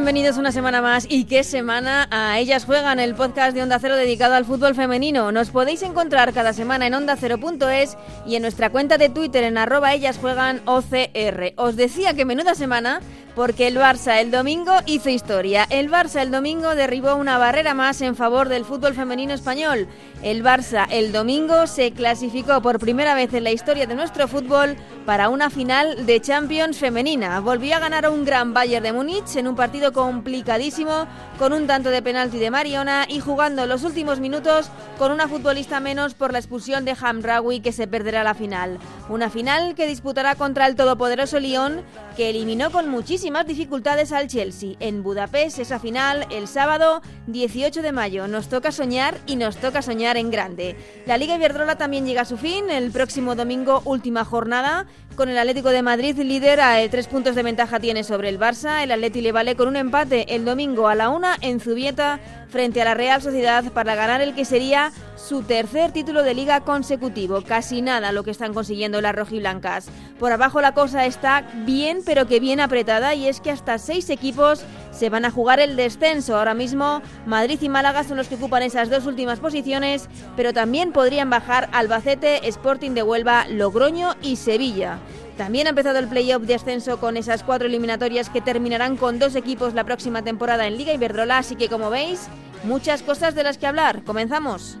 Bienvenidos una semana más. ¿Y qué semana? A Ellas Juegan, el podcast de Onda Cero dedicado al fútbol femenino. Nos podéis encontrar cada semana en ondacero.es y en nuestra cuenta de Twitter en arroba Ellas Juegan OCR. Os decía que menuda semana porque el Barça el domingo hizo historia. El Barça el domingo derribó una barrera más en favor del fútbol femenino español. El Barça el domingo se clasificó por primera vez en la historia de nuestro fútbol para una final de Champions femenina. Volvió a ganar a un gran Bayern de Múnich en un partido complicadísimo con un tanto de penalti de Mariona y jugando los últimos minutos con una futbolista menos por la expulsión de Hamraoui que se perderá la final. Una final que disputará contra el todopoderoso Lyon que eliminó con muchísimas dificultades al Chelsea en Budapest esa final el sábado 18 de mayo. Nos toca soñar y nos toca soñar en grande. La Liga Iberdrola también llega a su fin el próximo domingo última jornada con el Atlético de Madrid líder a tres puntos de ventaja tiene sobre el Barça. El Atleti le vale con un empate el domingo a la una en Zubieta frente a la Real Sociedad para ganar el que sería su tercer título de liga consecutivo. Casi nada lo que están consiguiendo las rojiblancas. Por abajo la cosa está bien, pero que bien apretada, y es que hasta seis equipos se van a jugar el descenso. Ahora mismo Madrid y Málaga son los que ocupan esas dos últimas posiciones, pero también podrían bajar Albacete, Sporting de Huelva, Logroño y Sevilla. También ha empezado el playoff de ascenso con esas cuatro eliminatorias que terminarán con dos equipos la próxima temporada en Liga Iberdrola, así que como veis, muchas cosas de las que hablar. Comenzamos.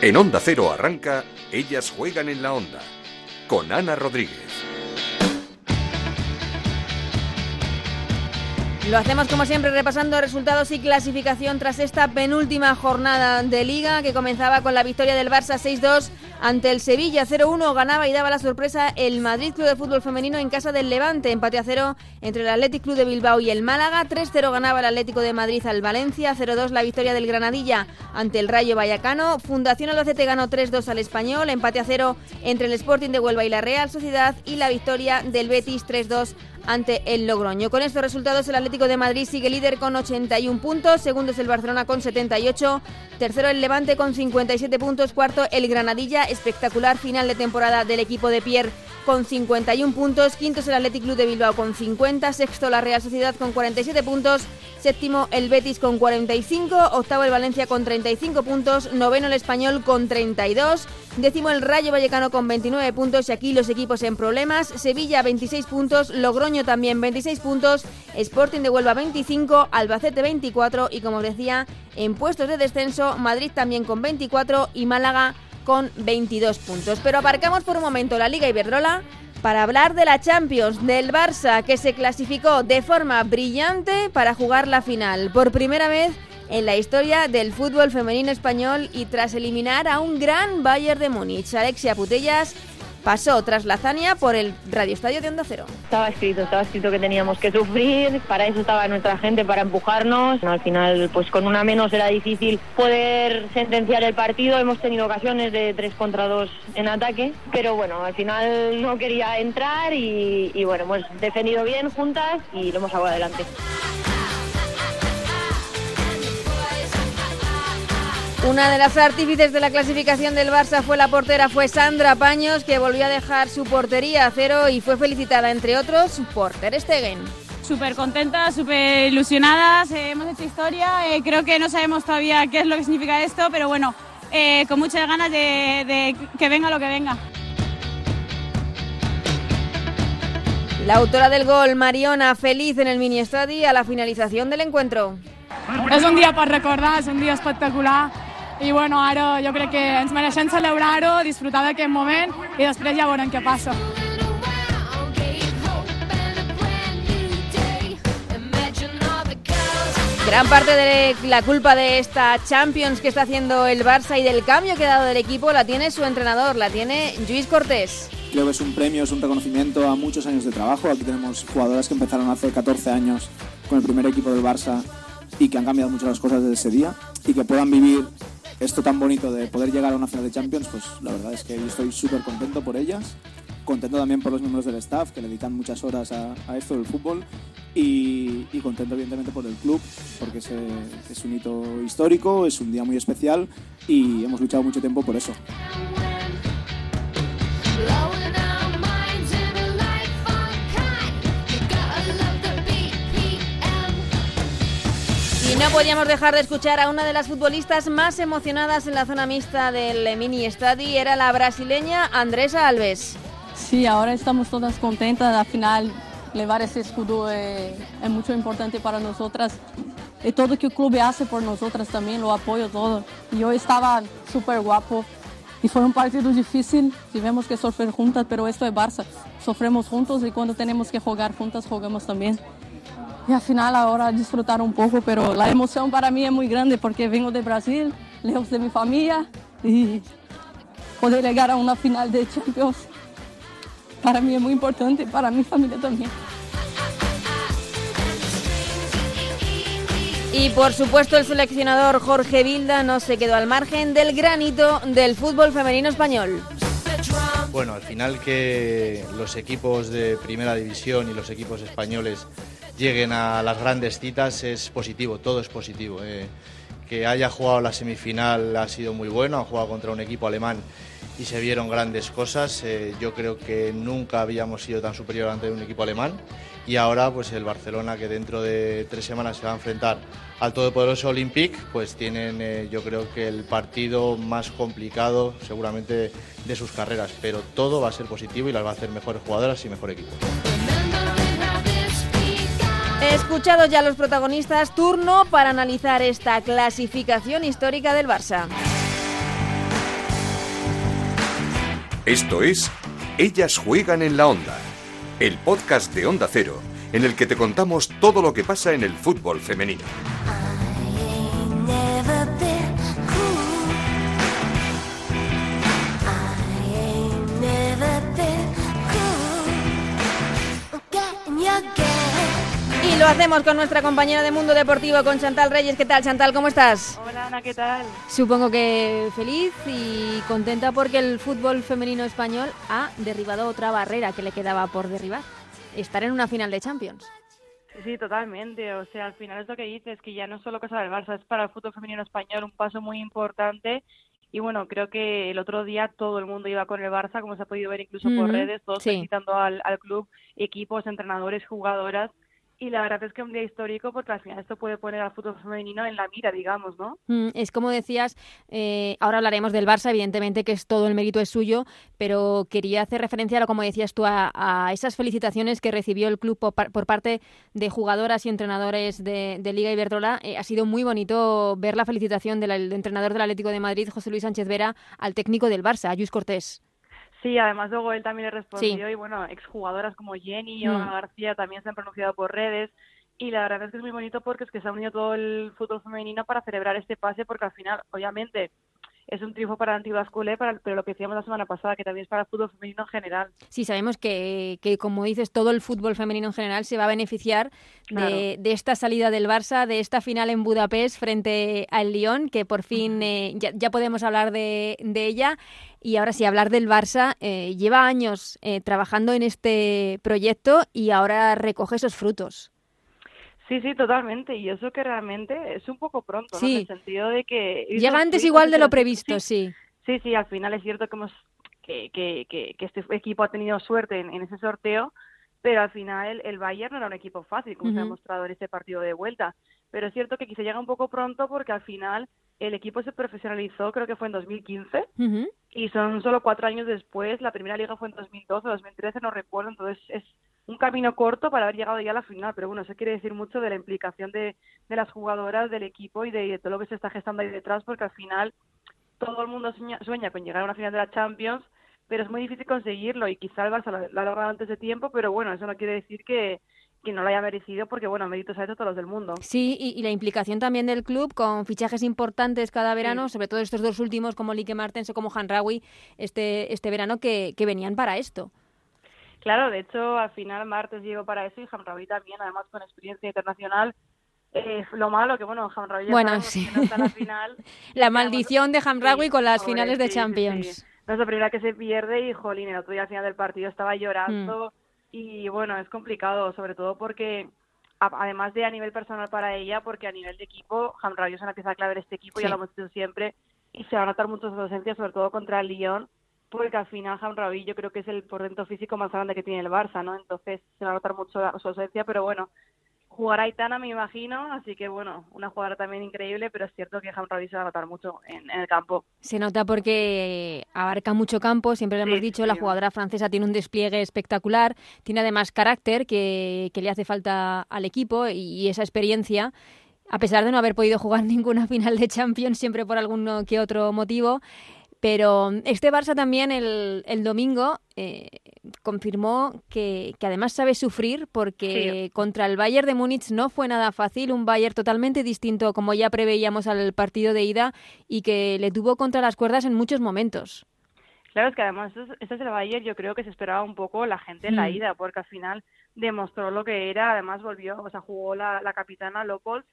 En Onda Cero arranca Ellas juegan en la onda con Ana Rodríguez. Lo hacemos como siempre repasando resultados y clasificación tras esta penúltima jornada de liga que comenzaba con la victoria del Barça 6-2 ante el Sevilla 0-1 ganaba y daba la sorpresa el Madrid Club de Fútbol Femenino en casa del Levante, empate a cero entre el Athletic Club de Bilbao y el Málaga, 3-0 ganaba el Atlético de Madrid al Valencia, 0-2 la victoria del Granadilla ante el Rayo Vallecano, Fundación Albacete ganó 3-2 al Español, empate a cero entre el Sporting de Huelva y la Real Sociedad y la victoria del Betis 3-2 ante el Logroño. Con estos resultados el Atlético de Madrid sigue líder con 81 puntos, segundo es el Barcelona con 78, tercero el Levante con 57 puntos, cuarto el Granadilla, espectacular final de temporada del equipo de Pierre con 51 puntos, quinto es el Athletic Club de Bilbao con 50, sexto la Real Sociedad con 47 puntos, séptimo el Betis con 45, octavo el Valencia con 35 puntos, noveno el Español con 32, décimo el Rayo Vallecano con 29 puntos. Y aquí los equipos en problemas, Sevilla 26 puntos, Logroño también 26 puntos, Sporting de Huelva 25, Albacete 24 y como decía, en puestos de descenso, Madrid también con 24 y Málaga con 22 puntos. Pero aparcamos por un momento la Liga Iberdrola para hablar de la Champions, del Barça que se clasificó de forma brillante para jugar la final. Por primera vez en la historia del fútbol femenino español y tras eliminar a un gran Bayern de Múnich. Alexia Putellas pasó tras la por el Radio Estadio de Onda Cero. Estaba escrito, estaba escrito que teníamos que sufrir, para eso estaba nuestra gente, para empujarnos. Al final, pues con una menos era difícil poder sentenciar el partido. Hemos tenido ocasiones de 3 contra 2 en ataque, pero bueno, al final no quería entrar y, y bueno, hemos defendido bien juntas y lo hemos sacado adelante. Una de las artífices de la clasificación del Barça fue la portera, fue Sandra Paños, que volvió a dejar su portería a cero y fue felicitada, entre otros, por Ter Stegen. Súper contentas, súper ilusionadas, eh, hemos hecho historia, eh, creo que no sabemos todavía qué es lo que significa esto, pero bueno, eh, con muchas ganas de, de que venga lo que venga. La autora del gol, Mariona, feliz en el mini estadio a la finalización del encuentro. És un dia per recordar, és un dia espectacular i bueno, ara jo crec que ens mereixem celebrar-ho, disfrutar d'aquest moment i després ja veurem què passa. Gran parte de la culpa de esta Champions que está haciendo el Barça y del cambio que ha dado del equipo la tiene su entrenador, la tiene Luis Cortés. Creo que es un premio, es un reconocimiento a muchos años de trabajo. Aquí tenemos jugadoras que empezaron hace 14 años con el primer equipo del Barça y que han cambiado mucho las cosas desde ese día y que puedan vivir esto tan bonito de poder llegar a una final de Champions, pues la verdad es que yo estoy súper contento por ellas, contento también por los miembros del staff que le dedican muchas horas a, esto del fútbol y, contento evidentemente por el club porque es, es un hito histórico, es un día muy especial y hemos luchado mucho tiempo por eso. Y no podíamos dejar de escuchar a una de las futbolistas más emocionadas en la zona mixta del mini estadi, era la brasileña Andresa Alves. Sí, ahora estamos todas contentas, al final llevar ese escudo es, es mucho importante para nosotras y todo que el club hace por nosotras también, lo apoyo todo. Y hoy estaba súper guapo y fue un partido difícil, tivemos que sufrir juntas, pero esto es Barça, sofremos juntos y cuando tenemos que jugar juntas, jugamos también. Y al final ahora disfrutar un poco, pero la emoción para mí es muy grande porque vengo de Brasil, lejos de mi familia y poder llegar a una final de Champions para mí es muy importante, para mi familia también. Y por supuesto el seleccionador Jorge Vilda no se quedó al margen del granito del fútbol femenino español. Bueno, al final que los equipos de primera división y los equipos españoles lleguen a las grandes citas es positivo, todo es positivo. Eh. que haya jugado la semifinal ha sido muy bueno, ha jugado contra un equipo alemán y se vieron grandes cosas. Eh, yo creo que nunca habíamos sido tan superior ante un equipo alemán y ahora pues el Barcelona que dentro de tres semanas se va a enfrentar al todopoderoso Olympique, pues tienen eh, yo creo que el partido más complicado seguramente de sus carreras, pero todo va a ser positivo y las va a hacer mejores jugadoras y mejor equipo. Escuchados ya los protagonistas, turno para analizar esta clasificación histórica del Barça. Esto es Ellas juegan en la onda, el podcast de Onda Cero, en el que te contamos todo lo que pasa en el fútbol femenino. Lo hacemos con nuestra compañera de Mundo Deportivo, con Chantal Reyes. ¿Qué tal, Chantal? ¿Cómo estás? Hola, Ana, ¿qué tal? Supongo que feliz y contenta porque el fútbol femenino español ha derribado otra barrera que le quedaba por derribar. Estar en una final de Champions. Sí, totalmente. O sea, al final es lo que dices, que ya no es solo cosa del Barça, es para el fútbol femenino español un paso muy importante. Y bueno, creo que el otro día todo el mundo iba con el Barça, como se ha podido ver incluso por redes, todos felicitando al, al club, equipos, entrenadores, jugadoras y la verdad es que es un día histórico porque al final esto puede poner al fútbol femenino en la mira, digamos, ¿no? Mm, es como decías, eh, ahora hablaremos del Barça, evidentemente que es todo el mérito es suyo, pero quería hacer referencia a lo como decías tú, a, esas felicitaciones que recibió el club por, parte de jugadoras y entrenadores de, Liga Iberdrola. Eh, ha sido muy bonito ver la felicitación del entrenador del Atlético de Madrid, José Luis Sánchez Vera, al técnico del Barça, a Luis Cortés. Sí, además luego él también le respondió y bueno, exjugadoras como Jenny o mm. García también se han pronunciado por redes y la verdad es que es muy bonito porque es que se ha unido todo el fútbol femenino para celebrar este pase porque al final, obviamente, es un triunfo para Antigua Escuela, pero lo que decíamos la semana pasada, que también es para el fútbol femenino en general. Sí, sabemos que, que como dices, todo el fútbol femenino en general se va a beneficiar de, esta salida del Barça, de esta final en Budapest frente al Lyon, que por fin eh, ya, podemos hablar de, de, ella. Y ahora sí, hablar del Barça, eh, lleva años eh, trabajando en este proyecto y ahora recoge esos frutos. Sí, sí, totalmente. Y eso que realmente es un poco pronto, ¿no? En el sentido de que... Llega antes igual de lo previsto, sí. Sí, sí, al final es cierto que, hemos, que, que, que, este equipo ha tenido suerte en, ese sorteo, pero al final el, Bayern no era un equipo fácil, como se ha mostrado en este partido de vuelta. Pero es cierto que quise llega un poco pronto porque al final el equipo se profesionalizó, creo que fue en 2015, y son solo cuatro años después. La primera liga fue en 2012, 2013, no recuerdo, entonces es un camino corto para haber llegado ya a la final, pero bueno, eso quiere decir mucho de la implicación de, de las jugadoras, del equipo y de, todo lo que se está gestando ahí detrás, porque al final todo el mundo sueña, con llegar a una final de la Champions, pero es muy difícil conseguirlo y quizá el Barça lo, ha logrado antes de tiempo, pero bueno, eso no quiere decir que, que no lo haya merecido porque, bueno, méritos ha hecho todos los del mundo. Sí, y, la implicación también del club con fichajes importantes cada verano, sobre todo estos dos últimos como Lique Martens o como Hanrawi este, este verano que, que venían para esto. Claro, de hecho, al final Martes llegó para eso y Hamraoui también, además con experiencia internacional. Eh, lo malo que, bueno, Hamraoui Bueno, sí. no está en la final. La maldición de Hamraoui Sí, con las finales de sí, Champions. No es la primera que se pierde y, jolín, el otro día al final del partido estaba Mm. Y, bueno, es complicado, sobre todo porque, a- además de a nivel personal para ella, porque a nivel de equipo, Hamraoui es una pieza clave de este equipo, Sí. ya lo hemos dicho siempre, y se va a notar mucho su ausencia, sobre todo contra el Lyon, porque al final Hamraoui yo creo que es el portento físico más grande que tiene el Barça, ¿no? Entonces se va a notar mucho su ausencia, pero bueno, jugará Aitana, me imagino, así que bueno, una jugadora también increíble, pero es cierto que Hamraoui se va a notar mucho en, en el campo. Se nota porque abarca mucho campo, siempre lo hemos Sí, dicho, la sí. jugadora francesa tiene un despliegue espectacular, tiene además carácter que, que le hace falta al equipo y, y esa experiencia. A pesar de no haber podido jugar ninguna final de Champions, siempre por alguno que otro motivo. Pero este Barça también el, el domingo eh, confirmó que, que además sabe sufrir porque contra el Bayern de Múnich no fue nada fácil, un Bayern totalmente distinto como ya preveíamos al partido de ida y que le tuvo contra las cuerdas en muchos momentos. Claro, es que además este es, el Bayern, yo creo que se esperaba un poco la gente en la Mm. ida, porque al final demostró lo que era, además volvió, o sea, jugó la, la capitana Lopol,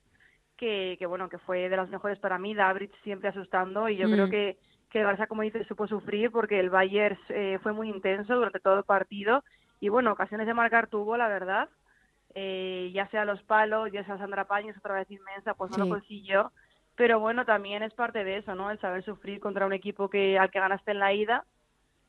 que, que bueno, que fue de las mejores para mí, Dabridge siempre asustando, y yo Mm. creo que, que el Barça, como dices, supo sufrir, porque el Bayern eh, fue muy intenso durante todo el partido, y bueno, ocasiones de marcar tuvo, la verdad, eh, ya sea los palos, ya sea Sandra Paños, otra vez inmensa, pues no Sí. lo consiguió, pero bueno, también es parte de eso, ¿no? El saber sufrir contra un equipo que al que ganaste en la ida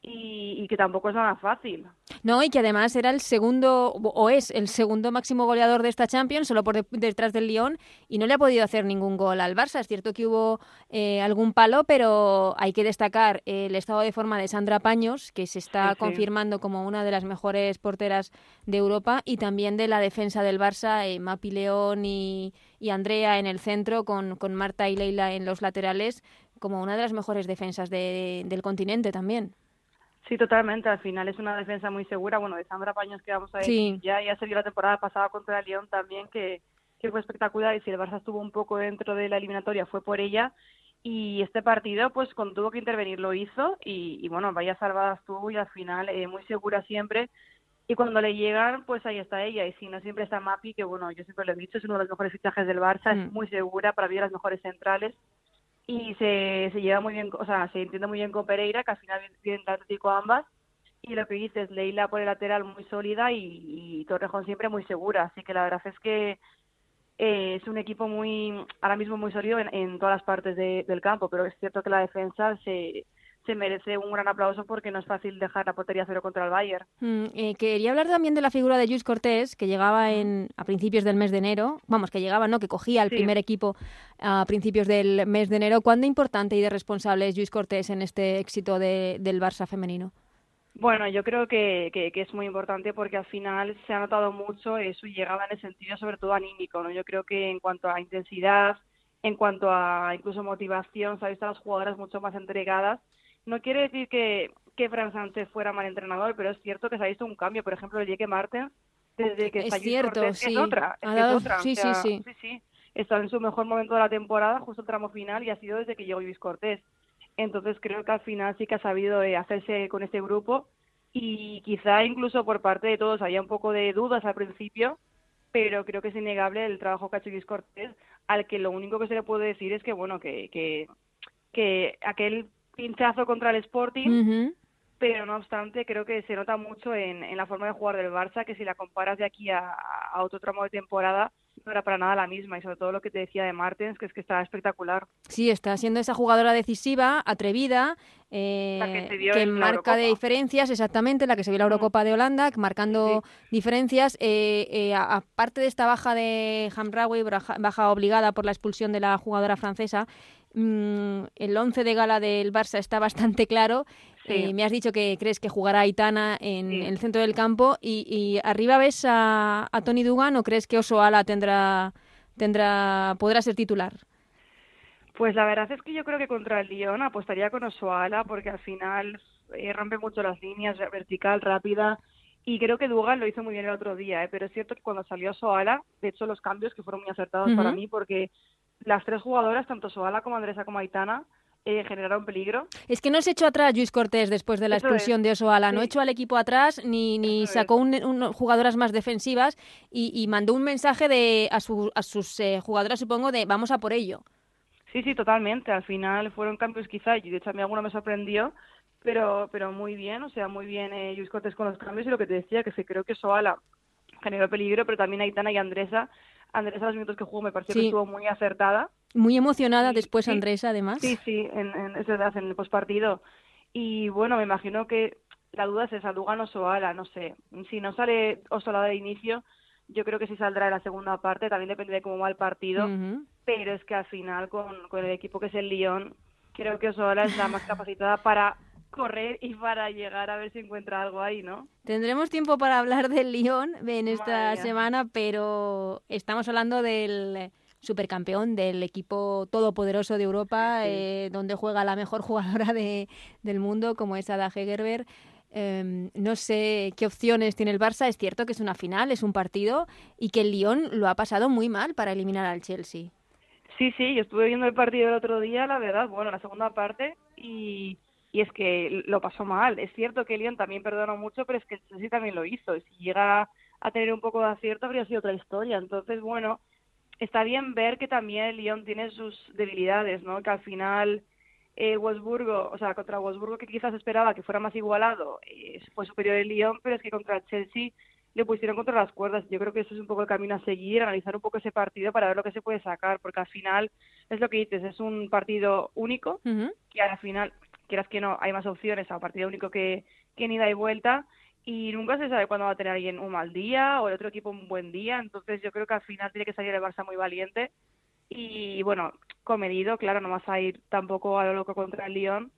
y, y que tampoco es nada fácil. No, y que además era el segundo, o es el segundo máximo goleador de esta Champions, solo por de- detrás del Lyon, y no le ha podido hacer ningún gol al Barça. Es cierto que hubo eh, algún palo, pero hay que destacar el estado de forma de Sandra Paños, que se está Sí, sí. confirmando como una de las mejores porteras de Europa, y también de la defensa del Barça, eh, Mapi León y, y Andrea en el centro, con, con Marta y Leila en los laterales, como una de las mejores defensas de- del continente también. Sí, totalmente. Al final es una defensa muy segura. Bueno, de Sandra Paños que vamos a Sí. ya, ya se vio la temporada pasada contra el Lyon también, que, que fue espectacular. Y si el Barça estuvo un poco dentro de la eliminatoria, fue por ella. Y este partido, pues cuando tuvo que intervenir, lo hizo. Y, y bueno, vaya salvadas tuvo y al final eh, muy segura siempre. Y cuando le llegan, pues ahí está ella. Y si no, siempre está Mapi, que bueno, yo siempre lo he dicho, es uno de los mejores fichajes del Barça, Mm. es muy segura, para mí de las mejores centrales. Y se, se lleva muy bien, o sea, se entiende muy bien con Pereira, que al final vienen Atlético ambas. Y lo que dices, Leila por el lateral muy sólida y, Torrejón siempre muy segura. Así que la verdad es que eh, es un equipo muy, ahora mismo muy sólido en, todas las partes de- del campo, pero es cierto que la defensa se, se merece un gran aplauso porque no es fácil dejar la portería cero contra el Bayern. Mm, eh, quería hablar también de la figura de Luis Cortés, que llegaba en, a principios del mes de enero, vamos, que llegaba, ¿no? Que cogía el Sí. primer equipo a principios del mes de enero. ¿Cuándo importante y de responsable es Luis Cortés en este éxito de- del Barça femenino? Bueno, yo creo que, que, que es muy importante porque al final se ha notado mucho eh, su llegada en el sentido sobre todo anímico, ¿no? Yo creo que en cuanto a intensidad, en cuanto a incluso motivación, se ha visto a las jugadoras mucho más entregadas. No quiere decir que, que Fran Sánchez fuera mal entrenador, pero es cierto que se ha visto un cambio. Por ejemplo, el Jeque Martens, desde que Es está cierto, Cortés, sí. es otra, es otra. sí, sea, sí. sí, sí. Está en su mejor momento de la temporada, justo el tramo final, y ha sido desde que llegó Luis Cortés. Entonces creo que al final sí que ha sabido eh, hacerse con este grupo y quizá incluso por parte de todos había un poco de dudas al principio, pero creo que es innegable el trabajo que ha hecho Luis Cortés, al que lo único que se le puede decir es que, bueno, que, que, que aquel pinchazo contra el Sporting, pero no obstante creo que se nota mucho en, en la forma de jugar del Barça, que si la comparas de aquí a, a otro tramo de temporada, no era para nada la misma, y sobre todo lo que te decía de Martens, que es que está espectacular. Sí, está siendo esa jugadora decisiva, atrevida, eh, La que se vio en la marca de diferencias, exactamente, la que se vio en la Eurocopa de Holanda, marcando diferencias. Eh, eh, aparte de esta baja de Hamraoui, baja obligada por la expulsión de la jugadora francesa, mm, el once de gala del Barça está bastante claro. Sí. Eh, me has dicho que crees que jugará Aitana en Sí. el centro del campo y, y arriba ves a, a Tony Dugan o crees que Osoala tendrá tendrá podrá ser titular. Pues la verdad es que yo creo que contra el Lyon apostaría con Osoala porque al final eh, rompe mucho las líneas, vertical, rápida. Y creo que Dugan lo hizo muy bien el otro día, ¿eh? pero es cierto que cuando salió Soala, de hecho los cambios que fueron muy acertados para mí porque las tres jugadoras, tanto Soala como Andresa como Aitana, eh, generaron peligro. Es que no se echó atrás Luis Cortés después de la expulsión de Osoala, no echó al equipo atrás ni, ni sacó un, jugadoras más defensivas y, mandó un mensaje de a, a sus eh, jugadoras, supongo, de vamos a por ello. Sí, sí, totalmente. Al final fueron cambios quizá, y de hecho a mí alguno me sorprendió, pero pero muy bien, o sea, muy bien eh, Luis Cortés con los cambios y lo que te decía, que se creo que Soala generó peligro, pero también Aitana y Andresa. Andresa los minutos que jugó me pareció que estuvo muy acertada muy emocionada después Andrés, además. Sí, sí, en, en, es verdad, en el postpartido. Y bueno, me imagino que la duda es esa, Dugan o Soala, no sé. Si no sale Osola de inicio, yo creo que sí saldrá en la segunda parte, también depende de cómo va el partido. Pero es que al final, con, con el equipo que es el Lyon, creo que Osola es la más capacitada para correr y para llegar a ver si encuentra algo ahí, ¿no? Tendremos tiempo para hablar del Lyon en esta semana, pero estamos hablando del supercampeón del equipo todopoderoso de Europa, eh, donde juega la mejor jugadora de, del mundo, como es Ada Hegerberg. Em, no sé qué opciones tiene el Barça. Es cierto que es una final, es un partido y que el Lyon lo ha pasado muy mal para eliminar al Chelsea. Sí, sí, yo estuve viendo el partido el otro día, la verdad, bueno, la segunda parte y, y es que lo pasó mal. Es cierto que Lyon también perdonó mucho, pero es que el Chelsea también lo hizo. Y si llega a tener un poco de acierto habría sido otra historia. Entonces, bueno, está bien ver que también el Lyon tiene sus debilidades, ¿no? Que al final eh, Wolfsburgo, o sea, contra Wolfsburgo que quizás esperaba que fuera más igualado, eh, fue superior el Lyon, pero es que contra Chelsea le pusieron contra las cuerdas. Yo creo que eso es un poco el camino a seguir, analizar un poco ese partido para ver lo que se puede sacar, porque al final es lo que dices, es un partido único, que al final, quieras que no, hay más opciones a partido único que, que en ida y vuelta, y nunca se sabe cuándo va a tener alguien un mal día o el otro equipo un buen día, entonces yo creo que al final tiene que salir el Barça muy valiente y bueno, comedido, claro, no vas a ir tampoco a lo loco contra el Lyon,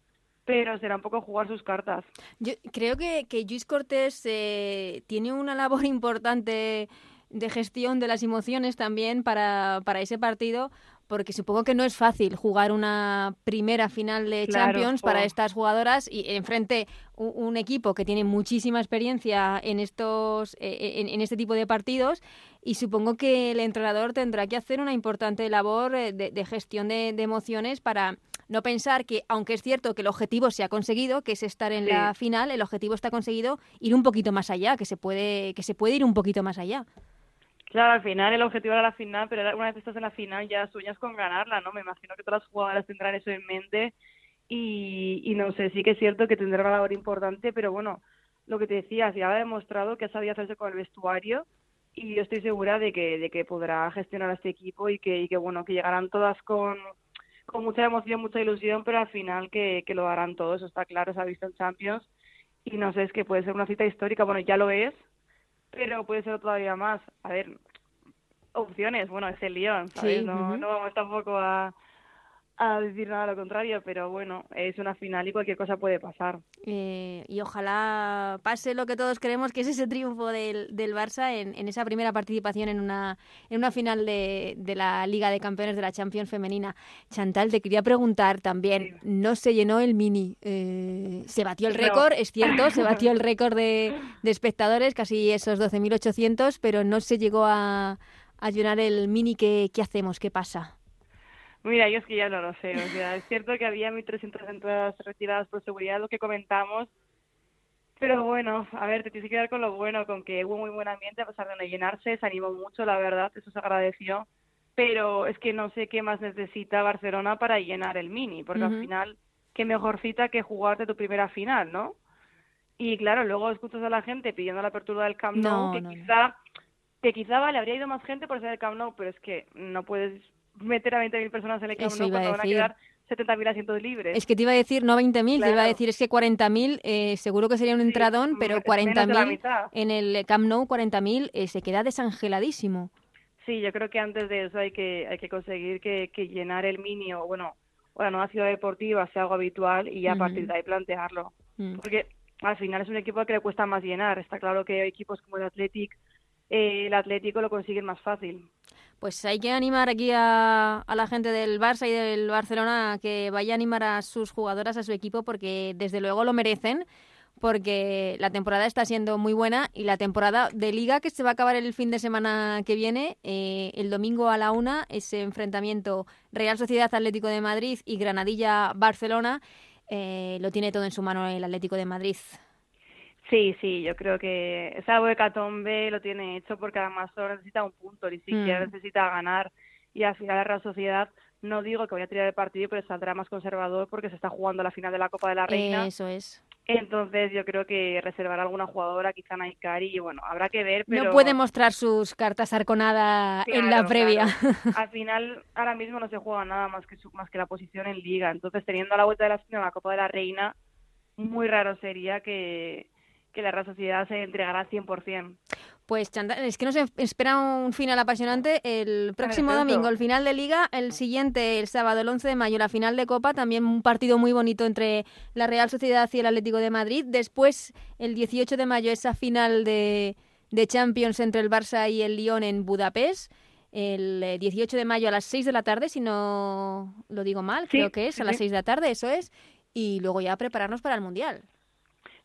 pero será un poco jugar sus cartas. Yo creo que, que Luis Cortés eh, tiene una labor importante de gestión de las emociones también para, para ese partido, porque supongo que no es fácil jugar una primera final de Champions para estas jugadoras y enfrente un, un, equipo que tiene muchísima experiencia en estos eh, eh, en, este tipo de partidos y supongo que el entrenador tendrá que hacer una importante labor eh, de, gestión de, emociones para no pensar que aunque es cierto que el objetivo se ha conseguido que es estar en la final el objetivo está conseguido ir un poquito más allá que se puede que se puede ir un poquito más allá Claro, al final el objetivo era la final, pero una vez estás en la final ya sueñas con ganarla, ¿no? Me imagino que todas las jugadoras tendrán eso en mente y, no sé, sí que es cierto que tendrá una labor importante, pero bueno, lo que te decía, ya ha demostrado que sabía hacerse con el vestuario y yo estoy segura de que, podrá gestionar a este equipo y que, bueno, que llegarán todas con, mucha emoción, mucha ilusión, pero al final que, que lo harán todo, eso está claro, se ha visto en Champions y no sé, es que puede ser una cita histórica, bueno, ya lo es, pero puede ser todavía más. A ver, opciones, bueno, es el Lyon, ¿sabes? no, no vamos tampoco a, a decir nada lo contrario, pero bueno, es una final y cualquier cosa puede pasar. Eh, y ojalá pase lo que todos queremos, que es ese triunfo del, del Barça en, en, esa primera participación en una, en una final de, de, la Liga de Campeones de la Champions femenina. Chantal, te quería preguntar también, no se llenó el mini, eh, se batió el récord, es cierto, se batió el récord de, de espectadores, casi esos 12.800, pero no se llegó a, a llenar el mini, ¿qué, ¿qué hacemos? ¿Qué pasa? Mira, yo es que ya no lo sé. O sea, es cierto que había 1.300 entradas retiradas por seguridad, lo que comentamos. Pero bueno, a ver, te tienes que quedar con lo bueno, con que hubo muy buen ambiente a pesar de no llenarse, se animó mucho, la verdad, eso se agradeció. Pero es que no sé qué más necesita Barcelona para llenar el mini, porque al final, qué mejor cita que jugarte tu primera final, ¿no? Y claro, luego escuchas a la gente pidiendo la apertura del Camp Nou, que quizá que quizá vale, habría ido más gente por ser el Camp Nou, pero es que no puedes meter a 20.000 personas en el Camp Nou cuando van a quedar 70.000 asientos libres. Es que te iba a decir, no 20.000, te iba a decir, es que 40.000 eh, seguro que sería un entradón, pero 40.000 en el Camp Nou, 40.000 eh, se queda desangeladísimo. Sí, yo creo que antes de eso hay que, hay que conseguir que, que llenar el mini o, bueno, o la nueva ciudad deportiva sea algo habitual y a partir de ahí plantearlo. Mm. Porque al final es un equipo que le cuesta más llenar. Está claro que hay equipos como el Athletic, eh, el Atlético lo consigue más fácil pues hay que animar aquí a, la gente del Barça y del Barcelona a que vaya a animar a sus jugadoras, a su equipo, porque desde luego lo merecen porque la temporada está siendo muy buena y la temporada de liga que se va a acabar el fin de semana que viene, eh, el domingo a la una, ese enfrentamiento Real Sociedad Atlético de Madrid y Granadilla Barcelona, eh, lo tiene todo en su mano el Atlético de Madrid. Sí, sí, yo creo que esa hecatombe lo tiene hecho porque además solo necesita un punto, ni siquiera Mm. necesita ganar. Y al final la Real Sociedad, no digo que vaya a tirar el partido, pero saldrá más conservador porque se está jugando la final de la Copa de la Reina. Eso es. Entonces yo creo que reservará alguna jugadora, quizá Naikari, y bueno, habrá que ver, pero... No puede mostrar sus cartas arconada en la previa. claro. Al final, ahora mismo no se juega nada más que su- más que la posición en liga. Entonces, teniendo a la vuelta de la esquina la Copa de la Reina, muy raro sería que, que la Real Sociedad se entregara al 100%. Pues Chantal, es que nos espera un final apasionante el próximo domingo, el final de liga, el siguiente, el sábado, el 11 de mayo, la final de Copa, también un partido muy bonito entre la Real Sociedad y el Atlético de Madrid. Después, el 18 de mayo, esa final de, de Champions entre el Barça y el Lyon en Budapest. El eh, 18 de mayo a las 6 de la tarde, si no lo digo mal, Sí, creo que es, sí, a las sí. 6 de la tarde, eso es. Y luego ya prepararnos para el Mundial.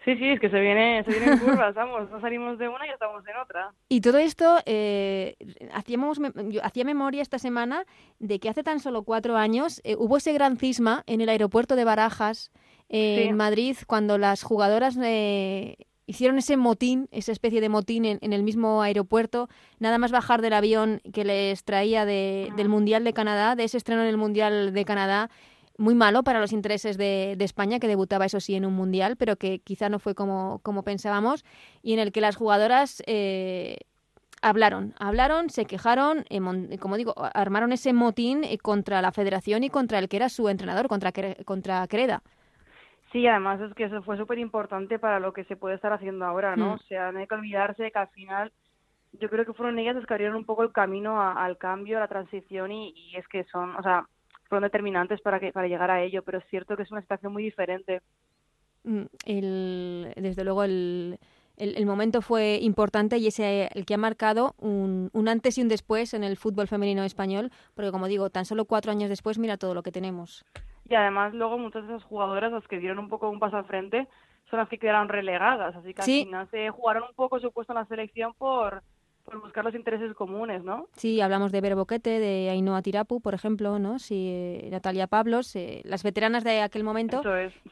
Sí, sí, es que se viene, se vienen curvas, vamos, no salimos de una y estamos en otra. Y todo esto, eh, hacíamos, yo hacía memoria esta semana de que hace tan solo cuatro años eh, hubo ese gran cisma en el aeropuerto de Barajas, eh, Sí. en Madrid, cuando las jugadoras eh, hicieron ese motín, esa especie de motín en, en el mismo aeropuerto, nada más bajar del avión que les traía de- del Mundial de Canadá, de ese estreno en el Mundial de Canadá. Muy malo para los intereses de, de España, que debutaba, eso sí, en un mundial, pero que quizá no fue como, como pensábamos, y en el que las jugadoras eh, hablaron, hablaron, se quejaron, eh, mon- como digo, armaron ese motín eh, contra la federación y contra el que era su entrenador, contra, contra Creda. Sí, además es que eso fue súper importante para lo que se puede estar haciendo ahora, ¿no? Mm. O sea, no hay que olvidarse que al final yo creo que fueron ellas las que abrieron un poco el camino a- al cambio, a la transición y, y es que son, o sea, fueron determinantes para que para llegar a ello, pero es cierto que es una situación muy diferente. Mm, el- desde luego el, el- el momento fue importante y es eh, el que ha marcado un, un antes y un después en el fútbol femenino español, porque como digo, tan solo cuatro años después, mira todo lo que tenemos. Y además luego muchas de esas jugadoras, las que dieron un poco un paso al frente, son las que quedaron relegadas, así que Sí. al final se jugaron un poco su puesto en la selección por, por buscar los intereses comunes, ¿no? Sí, hablamos de Vero Boquete, de Ainhoa Tirapu, por ejemplo, ¿no? Sí, eh, Natalia Pablos, eh, las veteranas de aquel momento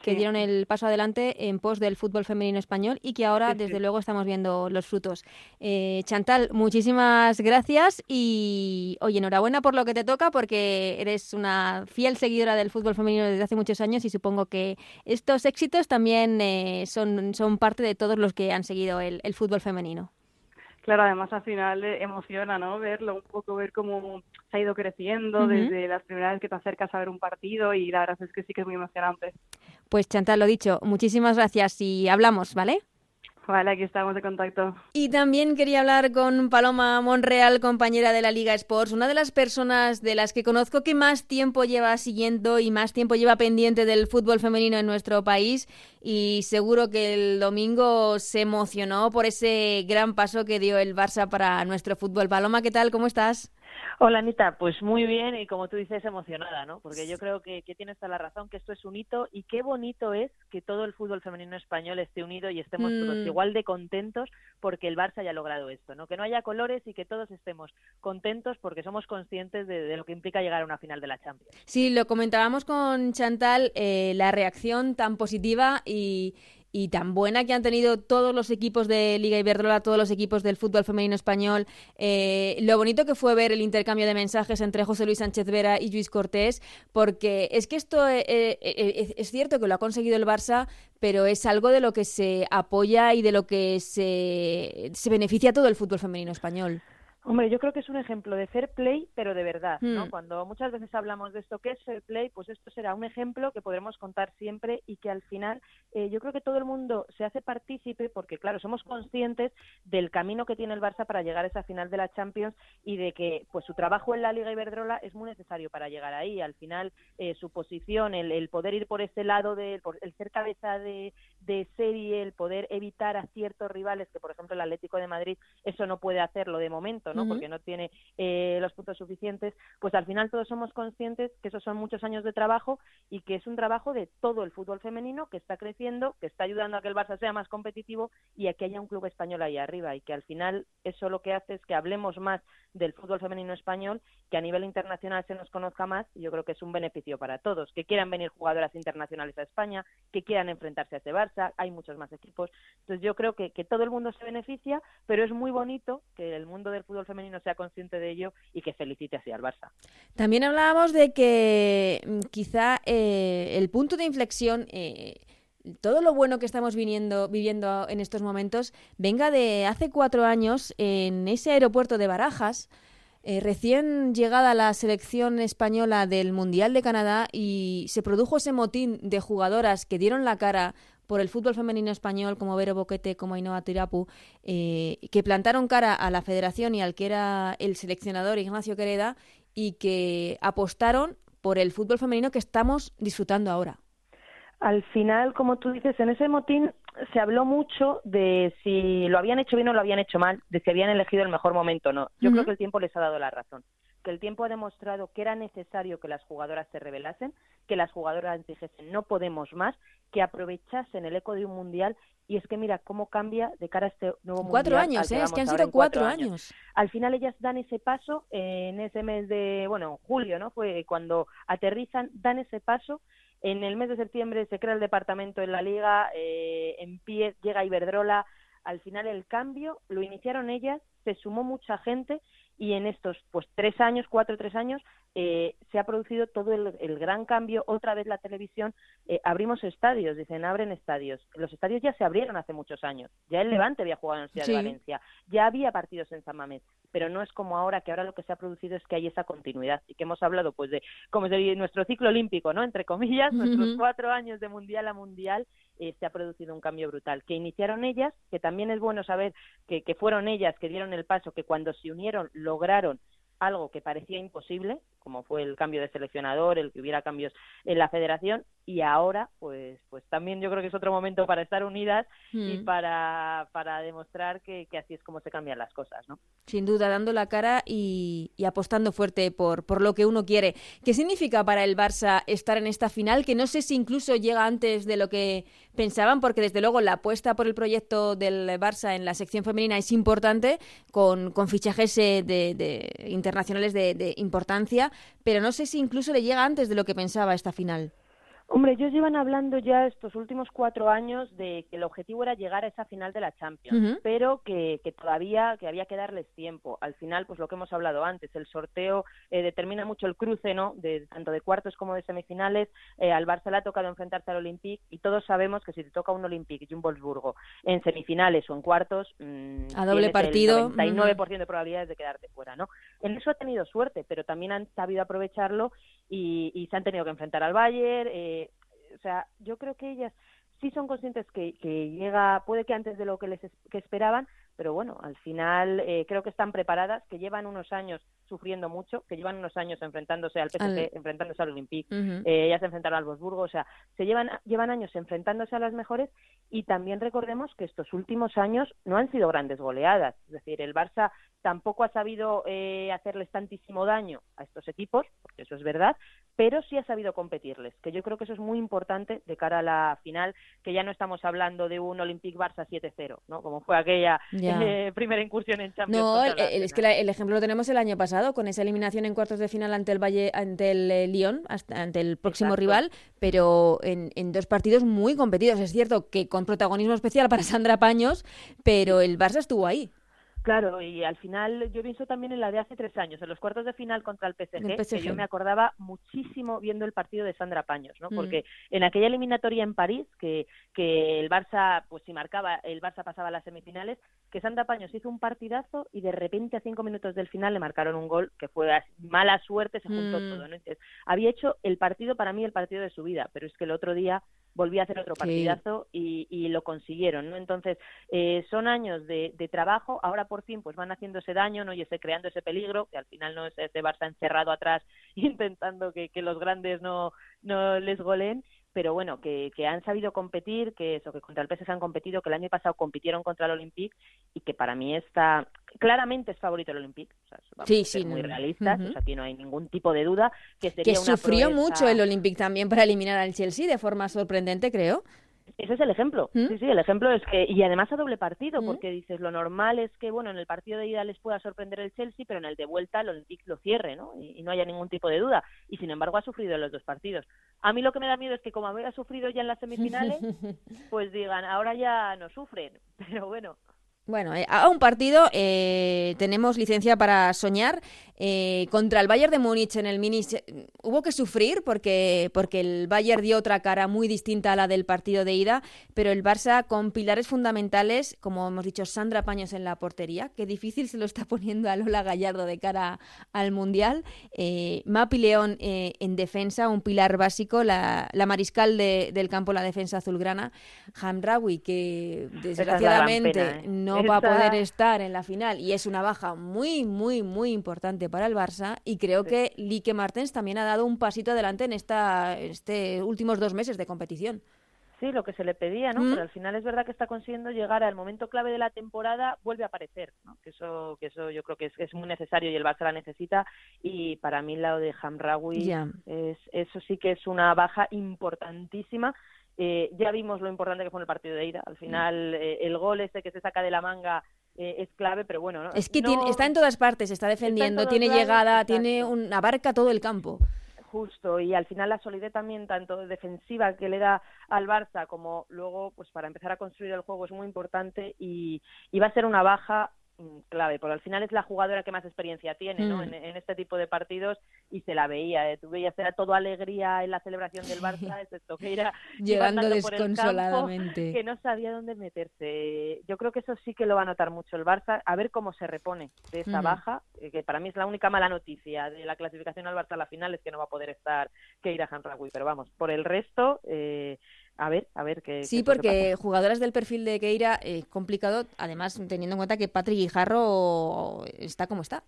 que dieron el paso adelante en pos del fútbol femenino español y que ahora, Sí, desde luego, estamos viendo los frutos. Eh, Chantal, muchísimas gracias y, oye, enhorabuena por lo que te toca porque eres una fiel seguidora del fútbol femenino desde hace muchos años y supongo que estos éxitos también eh, son, son parte de todos los que han seguido el, el fútbol femenino. Claro, además al final eh, emociona, ¿no? Verlo, un poco ver cómo se ha ido creciendo desde las primeras que te acercas a ver un partido y la verdad es que sí que es muy emocionante. Pues Chantal, lo dicho, muchísimas gracias y hablamos, ¿vale? Vale, aquí estamos de contacto. Y también quería hablar con Paloma Monreal, compañera de la Liga Sports, una de las personas de las que conozco que más tiempo lleva siguiendo y más tiempo lleva pendiente del fútbol femenino en nuestro país y seguro que el domingo se emocionó por ese gran paso que dio el Barça para nuestro fútbol. Paloma, ¿qué tal? ¿Cómo estás? Hola Anita, pues muy bien y como tú dices emocionada, ¿no? Porque yo creo que, que tienes toda la razón, que esto es un hito y qué bonito es que todo el fútbol femenino español esté unido y estemos Mm. todos igual de contentos porque el Barça haya logrado esto, ¿no? Que no haya colores y que todos estemos contentos porque somos conscientes de, de lo que implica llegar a una final de la Champions. Sí, lo comentábamos con Chantal, eh, la reacción tan positiva y, y tan buena que han tenido todos los equipos de Liga Iberdrola, todos los equipos del fútbol femenino español. Eh, lo bonito que fue ver el intercambio de mensajes entre José Luis Sánchez Vera y Luis Cortés, porque es que esto eh, eh, eh, es cierto que lo ha conseguido el Barça, pero es algo de lo que se apoya y de lo que se, se beneficia todo el fútbol femenino español. Hombre, yo creo que es un ejemplo de fair play, pero de verdad, ¿no? Hmm. Cuando muchas veces hablamos de esto, ¿qué es fair play? Pues esto será un ejemplo que podremos contar siempre y que al final eh, yo creo que todo el mundo se hace partícipe porque, claro, somos conscientes del camino que tiene el Barça para llegar a esa final de la Champions y de que pues su trabajo en la Liga Iberdrola es muy necesario para llegar ahí. Al final, eh, su posición, el, el poder ir por ese lado, de, por el ser cabeza de, de serie, el poder evitar a ciertos rivales, que por ejemplo el Atlético de Madrid eso no puede hacerlo de momento, ¿no? Porque no tiene eh, los puntos suficientes, pues al final todos somos conscientes que esos son muchos años de trabajo y que es un trabajo de todo el fútbol femenino que está creciendo, que está ayudando a que el Barça sea más competitivo y a que haya un club español ahí arriba y que al final eso lo que hace es que hablemos más del fútbol femenino español, que a nivel internacional se nos conozca más y yo creo que es un beneficio para todos, que quieran venir jugadoras internacionales a España, que quieran enfrentarse a este Barça, hay muchos más equipos. Entonces yo creo que, que todo el mundo se beneficia, pero es muy bonito que el mundo del fútbol femenino sea consciente de ello y que felicite así al Barça. También hablábamos de que mm, quizá eh, el punto de inflexión... Eh, todo lo bueno que estamos viniendo, viviendo en estos momentos venga de hace cuatro años en ese aeropuerto de Barajas, eh, recién llegada la selección española del Mundial de Canadá y se produjo ese motín de jugadoras que dieron la cara por el fútbol femenino español, como Vero Boquete, como Ainhoa Tirapu, eh, que plantaron cara a la federación y al que era el seleccionador Ignacio Quereda y que apostaron por el fútbol femenino que estamos disfrutando ahora. Al final, como tú dices, en ese motín se habló mucho de si lo habían hecho bien o lo habían hecho mal, de si habían elegido el mejor momento o no. Yo creo que el tiempo les ha dado la razón que el tiempo ha demostrado que era necesario que las jugadoras se rebelasen, que las jugadoras dijesen no podemos más, que aprovechasen el eco de un mundial y es que mira cómo cambia de cara a este nuevo mundial. Cuatro años, ¿eh? es que han sido cuatro, años. Al final ellas dan ese paso en ese mes de, bueno, julio, ¿no? Fue cuando aterrizan, dan ese paso. En el mes de septiembre se crea el departamento en la liga, eh, en pie llega Iberdrola. Al final el cambio lo iniciaron ellas, se sumó mucha gente y en estos pues tres años, cuatro o tres años, eh, se ha producido todo el, gran cambio. Otra vez la televisión, eh, abrimos estadios, dicen, abren estadios. Los estadios ya se abrieron hace muchos años. Ya el Levante había jugado en Ciudad de Valencia, ya había partidos en San Mamés, pero no es como ahora, que ahora lo que se ha producido es que hay esa continuidad y que hemos hablado pues de, como se nuestro ciclo olímpico, ¿no? Entre comillas, nuestros cuatro años de mundial a mundial, eh, se ha producido un cambio brutal. Que iniciaron ellas, que también es bueno saber que, que fueron ellas que dieron el paso, que cuando se unieron lograron algo que parecía imposible, como fue el cambio de seleccionador, el que hubiera cambios en la federación, y ahora, pues, pues también yo creo que es otro momento para estar unidas y Mm. para, para demostrar que, que así es como se cambian las cosas, ¿no? Sin duda, dando la cara y, y apostando fuerte por, por lo que uno quiere. ¿Qué significa para el Barça estar en esta final? Que no sé si incluso llega antes de lo que pensaban, porque desde luego la apuesta por el proyecto del Barça en la sección femenina es importante, con, con fichajes eh, de, de internacionales de, de importancia, pero no sé si incluso le llega antes de lo que pensaba esta final. Hombre, ellos llevan hablando ya estos últimos cuatro años de que el objetivo era llegar a esa final de la Champions, pero que, que todavía que había que darles tiempo. Al final, pues lo que hemos hablado antes, el sorteo eh, determina mucho el cruce, ¿no? De tanto de cuartos como de semifinales. Eh, al Barça le ha tocado enfrentarse al Olympique y todos sabemos que si te toca un Olympique y un Wolfsburgo en semifinales o en cuartos, mm, A doble partido, el 99% de probabilidades de quedarte fuera, ¿no? En eso ha tenido suerte, pero también han sabido aprovecharlo y, y se han tenido que enfrentar al Bayern. eh, o sea, yo creo que ellas sí son conscientes que, llega, puede que antes de lo que les es- que esperaban, pero bueno, al final eh, creo que están preparadas, que llevan unos años sufriendo mucho, que llevan unos años enfrentándose al PSG, Al- enfrentándose al Olympique, Ujú. eh, ya se enfrentaron al Wolfsburgo, o sea, se llevan, llevan años enfrentándose a las mejores y también recordemos que estos últimos años no han sido grandes goleadas, es decir, el Barça tampoco ha sabido eh, hacerles tantísimo daño a estos equipos, porque eso es verdad, pero sí ha sabido competirles, que yo creo que eso es muy importante de cara a la final, que ya no estamos hablando de un Olympique Barça 7-0, ¿no? Como fue aquella eh, primera incursión en Champions. No, el- el es que la- el ejemplo lo tenemos el año pasado, con esa eliminación en cuartos de final ante el Valle, ante el eh, Lyon, hasta- ante el próximo Exacto. rival, pero en, en dos partidos muy competidos. Es cierto que con protagonismo especial para Sandra Paños, pero el Barça estuvo ahí. Claro, y al final yo pienso también en la de hace tres años, en los cuartos de final contra el PSG, El que yo me acordaba muchísimo viendo el partido de Sandra Paños, ¿no? Mm. Porque en aquella eliminatoria en París, que, que el Barça, pues si marcaba, el Barça pasaba a las semifinales, que Sandra Paños hizo un partidazo y de repente a cinco minutos del final le marcaron un gol que fue así, mala suerte, se juntó Mm. todo, ¿no? Entonces, había hecho el partido, para mí, el partido de su vida, pero es que el otro día volví a hacer otro Sí. partidazo y, y lo consiguieron, ¿no? Entonces, eh, son años de, de trabajo, ahora por fin pues van haciendo ese daño, ¿no? Y ese, creando ese peligro, que al final no es ese Barça encerrado atrás intentando que, que los grandes no, no les goleen, pero bueno, que, que, han sabido competir, que eso, que contra el PSG han competido, que el año pasado compitieron contra el Olympique y que para mí está claramente es favorito el Olympique, o sea, vamos sí, a ser sí, muy no. realistas, o sea, aquí no hay ningún tipo de duda que sería Que una sufrió proeza- mucho el Olympique también para eliminar al Chelsea de forma sorprendente, creo. Ese es el ejemplo. ¿Mm? Sí, sí, el ejemplo es que, y además a doble partido, ¿Mm? porque dices, lo normal es que, bueno, en el partido de ida les pueda sorprender el Chelsea, pero en el de vuelta el Olympique lo cierre, ¿no? Y, y no haya ningún tipo de duda. Y sin embargo ha sufrido en los dos partidos. A mí lo que me da miedo es que como había sufrido ya en las semifinales, pues digan, ahora ya no sufren. Pero bueno, Bueno, eh, a un partido eh, tenemos licencia para soñar. Eh, contra el Bayern de Múnich en el mini hubo que sufrir porque, porque el Bayern dio otra cara muy distinta a la del partido de ida, pero el Barça con pilares fundamentales, como hemos dicho, Sandra Paños en la portería, que difícil se lo está poniendo a Lola Gallardo de cara al Mundial, eh, Mapi León eh, en defensa, un pilar básico, la, la mariscal de- del campo, la defensa azulgrana, Hamraoui, que desgraciadamente pena, ¿eh? no va a poder estar en la final y es una baja muy, muy, muy importante para el Barça y creo que Lique Martens también ha dado un pasito adelante en esta este últimos dos meses de competición. sí, lo que se le pedía, ¿no? ¿Mm? Pero al final es verdad que está consiguiendo llegar al momento clave de la temporada, vuelve a aparecer, ¿no? Que eso, que eso yo creo que es, es muy necesario y el Barça la necesita. Y para mí lo de Hamraoui es, eso sí que es una baja importantísima. Eh, ya vimos lo importante que fue en el partido de ida. Al final, eh, el gol ese que se saca de la manga eh, es clave, pero bueno, ¿no? Es que no- tiene- está en todas partes, está defendiendo, tiene lados, llegada, exacto. tiene un, abarca todo el campo. Justo, y al final la solidez también, tanto defensiva que le da al Barça como luego, pues para empezar a construir el juego es muy importante y, y va a ser una baja clave, porque al final es la jugadora que más experiencia tiene ¿no? Mm. en, en este tipo de partidos y se la veía, ¿eh? tú veías, era todo alegría en la celebración del Barça, excepto que era campo, desconsoladamente. que no sabía dónde meterse. Yo creo que eso sí que lo va a notar mucho el Barça, a ver cómo se repone de esa Ujú. baja, eh, que para mí es la única mala noticia de la clasificación al Barça a la final, es que no va a poder estar Keira Hanraoui, pero vamos, por el resto, eh, a ver, a ver qué qué Sí, que porque pasa. jugadoras del perfil de Keira es complicado, además teniendo en cuenta que Patrick Guijarro está como está.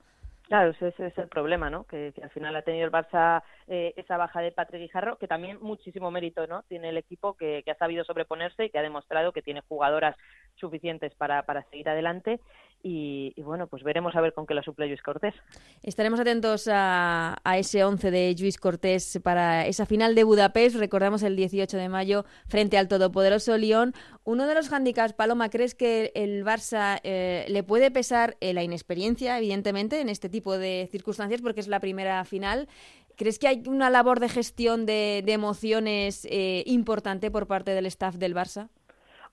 Claro, ese, ese es el problema, ¿no? Que, que al final ha tenido el Barça eh, esa baja de Patrick Guijarro, que también muchísimo mérito, ¿no? Tiene el equipo que, que ha sabido sobreponerse y que ha demostrado que tiene jugadoras suficientes para, para seguir adelante. Y, bueno, pues veremos a ver con qué lo suple Luis Cortés. Estaremos atentos a, ese 11 de Luis Cortés para esa final de Budapest. Recordamos el 18 de mayo frente al todopoderoso Lyon. Uno de los handicaps, Paloma, ¿crees que el Barça eh, le puede pesar eh, la inexperiencia, evidentemente, en este tipo de circunstancias, porque es la primera final? ¿Crees que hay una labor de gestión de, de emociones eh, importante por parte del staff del Barça?